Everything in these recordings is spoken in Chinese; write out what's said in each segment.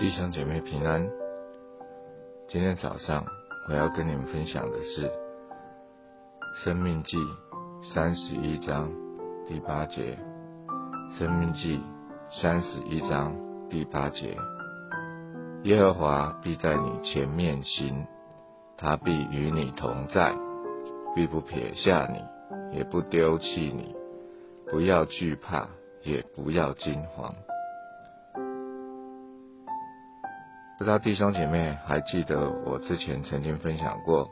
弟兄姐妹平安。今天早上我要跟你们分享的是《生命记》三十一章第八节，《生命记》三十一章第八节：耶和华必在你前面行，他必与你同在，必不撇下你，也不丢弃你。不要惧怕，也不要惊慌。不知道弟兄姐妹还记得我之前曾经分享过，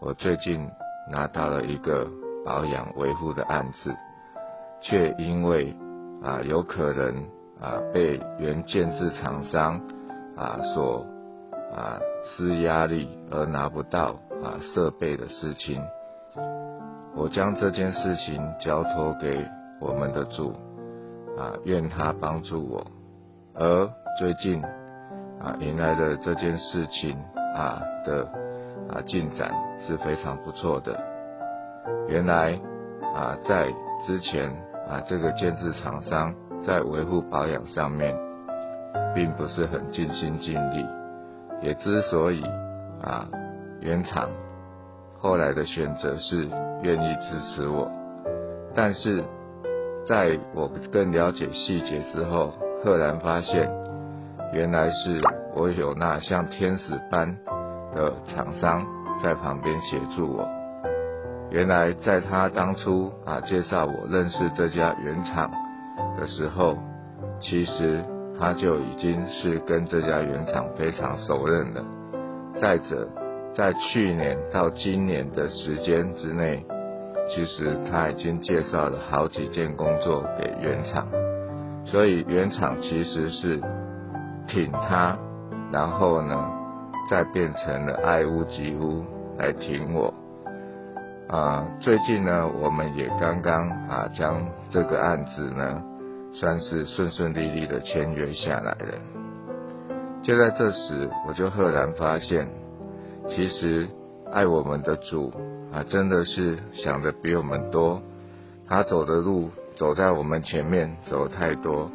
我最近拿到了一个保养维护的案子，却因为啊有可能啊被原建制厂商啊所啊施压力而拿不到啊设备的事情，我将这件事情交托给我们的主啊，愿他帮助我。而最近。啊，迎来的这件事情啊的啊进展是非常不错的。原来啊，在之前啊，这个建制厂商在维护保养上面，并不是很尽心尽力。也之所以啊，原厂后来的选择是愿意支持我，但是在我更了解细节之后，赫然发现。原来是我有那像天使般的厂商在旁边协助我。原来在他当初啊介绍我认识这家原厂的时候，其实他就已经是跟这家原厂非常熟认了。再者，在去年到今年的时间之内，其实他已经介绍了好几件工作给原厂，所以原厂其实是。挺他，然后呢，再变成了爱屋及乌来挺我。啊，最近呢，我们也刚刚啊将这个案子呢，算是顺顺利利的签约下来了。就在这时，我就赫然发现，其实爱我们的主啊，真的是想的比我们多。他走的路，走在我们前面，走太多。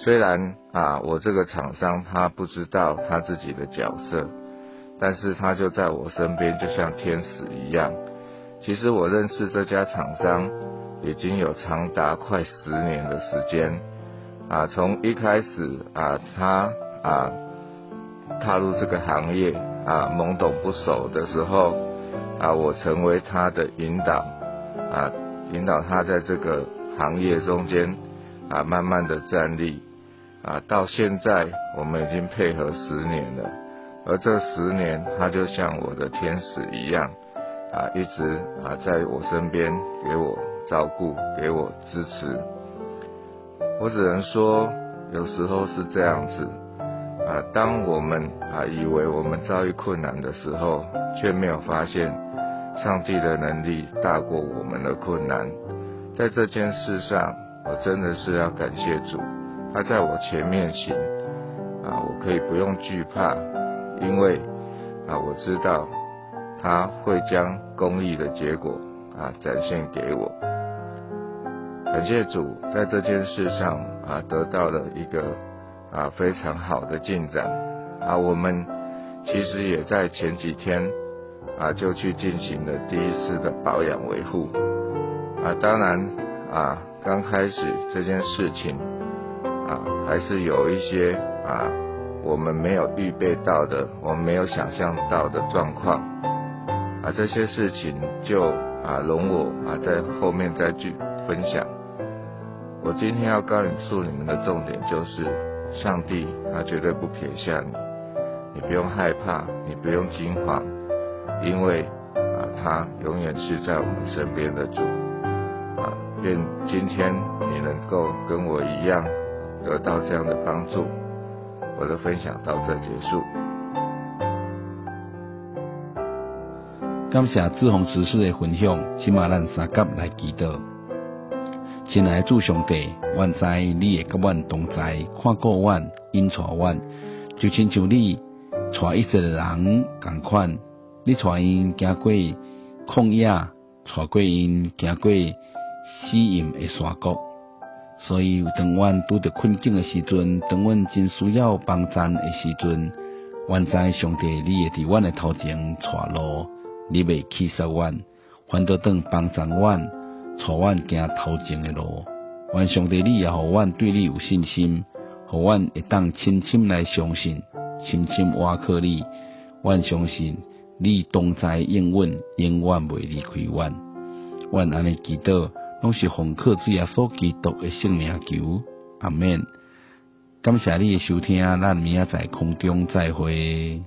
虽然啊，我这个厂商他不知道他自己的角色，但是他就在我身边，就像天使一样。其实我认识这家厂商已经有长达快十年的时间啊，从一开始啊，他啊踏入这个行业啊懵懂不熟的时候啊，我成为他的引导啊，引导他在这个行业中间啊慢慢的站立。啊，到现在我们已经配合十年了，而这十年他就像我的天使一样，啊，一直啊在我身边给我照顾，给我支持。我只能说，有时候是这样子，啊，当我们啊以为我们遭遇困难的时候，却没有发现上帝的能力大过我们的困难。在这件事上，我真的是要感谢主。他在我前面行，啊，我可以不用惧怕，因为啊，我知道他会将公益的结果啊展现给我。感谢主，在这件事上啊得到了一个啊非常好的进展啊。我们其实也在前几天啊就去进行了第一次的保养维护啊。当然啊，刚开始这件事情。啊，还是有一些啊，我们没有预备到的，我们没有想象到的状况啊，这些事情就啊，容我啊，在后面再去分享。我今天要告诉你们的重点就是，上帝他绝对不撇下你，你不用害怕，你不用惊慌，因为啊，他永远是在我们身边的主啊。愿今天你能够跟我一样。得到这样的帮助，我的分享到这结束。感谢志宏执事的分享，请马咱三甲来祈祷。亲爱的主上帝，愿在你会甲阮同在，看过阮，引带阮，就亲像你带一切人共款，你带因行过旷野，带过因行过死荫的山谷。所以当阮拄着困境的时阵，当阮真需要帮助的时阵，阮知上帝你会伫阮的头前带路，你袂弃杀阮，反倒当帮助阮，带阮行头前的路。愿上帝你也互阮对你有信心，互阮会当深深来相信，深深挖靠你。阮相信你同在应允，永远袂离开阮。阮安尼祈祷。拢是红客主耶稣基督的圣名求，阿免。感谢你诶收听，咱明仔载空中再会。